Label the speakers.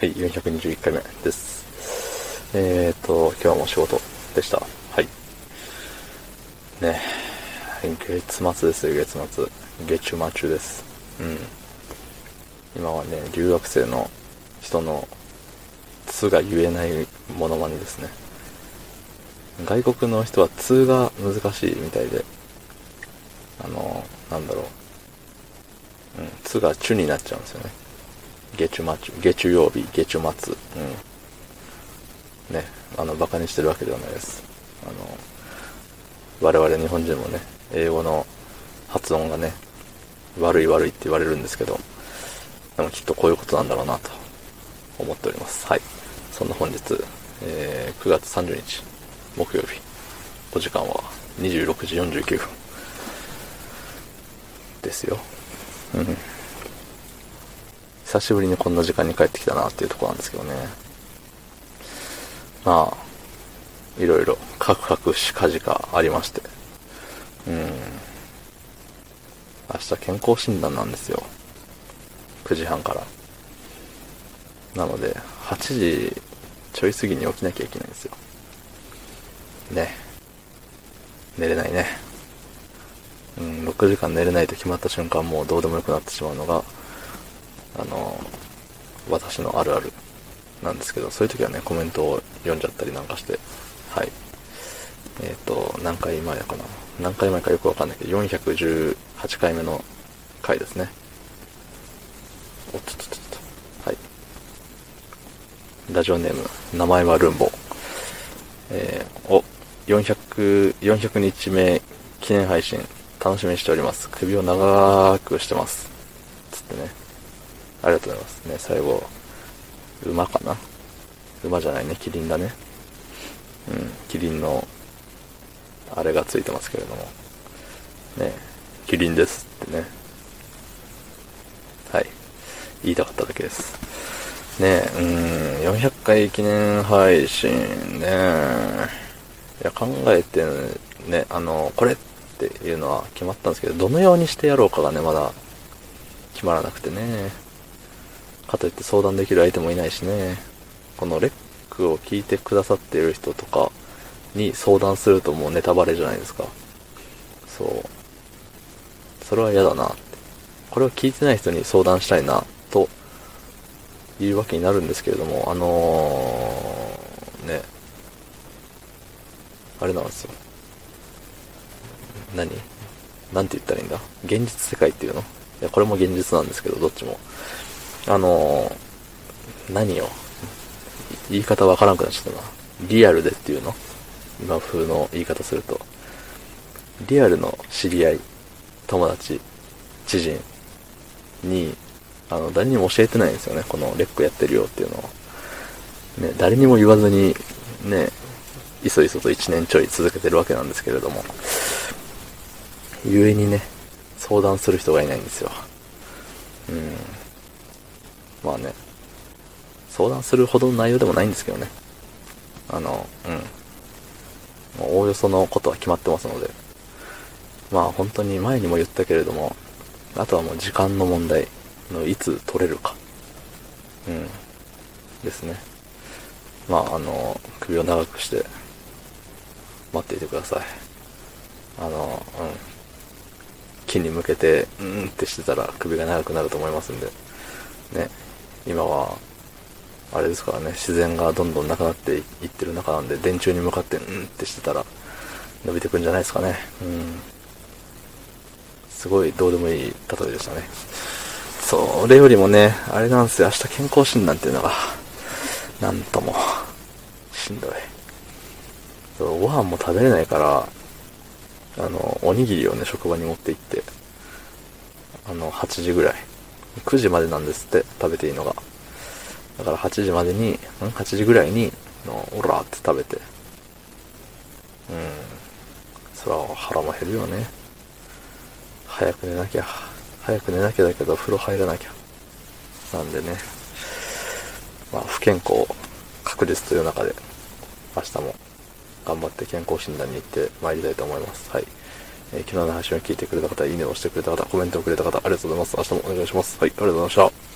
Speaker 1: はい、421回目です。えーと、今日も仕事でした。はい。ね月末ですよ、月末。月中中です。うん。今はね、留学生の人の、つが言えないモノマネですね。外国の人はつが難しいみたいで、あの、なんだろう。うん、つがチュになっちゃうんですよね。月中末、月中曜日、月中末。うん。ね、あの、馬鹿にしてるわけではないです。あの、我々日本人もね、英語の発音がね、悪い悪いって言われるんですけど、でもきっとこういうことなんだろうなと思っております。はい。そんな本日、えー、9月30日、木曜日、お時間は26時49分。ですよ。うん。久しぶりにこんな時間に帰ってきたなっていうとこなんですけどね。まあ、いろいろ、カクカクしかじかありまして。うん。明日健康診断なんですよ。9時半から。なので、8時ちょい過ぎに起きなきゃいけないんですよ。ね。寝れないね。うん、6時間寝れないと決まった瞬間もうどうでもよくなってしまうのが、あの、私のあるあるなんですけど、そういう時はね、コメントを読んじゃったりなんかして、はい。えっ、と、何回前かな。何回前かよくわかんないけど、418回目の回ですね。おっとっとっと。はい。ラジオネーム、名前はルンボ。えー、お、400、400日目記念配信、楽しみにしております。首を長くしてます。つってね。ありがとうございます。ね、最後、馬かな？馬じゃないね、キリンだね。うん、キリンの、あれがついてますけれども。ね、キリンですってね。はい。言いたかっただけです。ねうん、400回記念配信ね。いや、考えてね、あの、これっていうのは決まったんですけど、どのようにしてやろうかがね、まだ決まらなくてね。かといって相談できる相手もいないしね。このレックを聞いてくださっている人とかに相談するともうネタバレじゃないですか。そう。それは嫌だなって。これを聞いてない人に相談したいな、というわけになるんですけれども、あのー、ね。あれなんですよ。何？なんて言ったらいいんだ？現実世界っていうの？いや、これも現実なんですけど、どっちも。あのー、何よ。言い方わからなくなっちゃったな。リアルでっていうの？今風の言い方すると。リアルの知り合い、友達、知人に、あの、誰にも教えてないんですよね。このレックやってるよっていうのを。ね、誰にも言わずに、ね、いそいそと1年ちょい続けてるわけなんですけれども。ゆえにね、相談する人がいないんですよ。うん。まあね、相談するほどの内容でもないんですけどね。あの、うん。もうおおよそのことは決まってますので。まあ本当に前にも言ったけれども、あとはもう時間の問題のいつ取れるか。うん。ですね。まああの、首を長くして、待っていてください。あの、うん。木に向けて、うんってしてたら首が長くなると思いますんで。ね。今は、あれですからね、自然がどんどんなくなっていってる中なんで、電柱に向かって、うんってしてたら、伸びてくんじゃないですかね。うん。すごいどうでもいい例えでしたね。それよりもね、あれなんですよ、明日健康診断っていうのが、なんとも、しんどい。そうご飯も食べれないから、あの、おにぎりをね、職場に持って行って、あの、8時ぐらい。9時までなんですって、食べていいのが。だから8時までに、ん ?8 時ぐらいに、のオラーって食べて。うん。そら腹も減るよね。早く寝なきゃ。早く寝なきゃだけど、風呂入らなきゃ。なんでね。まあ、不健康確実という中で、明日も頑張って健康診断に行って参りたいと思います。はい。えー昨日の配信を聞いてくれた方、いいねを押してくれた方、コメントをくれた方、ありがとうございます。明日もお願いします。はい、ありがとうございました。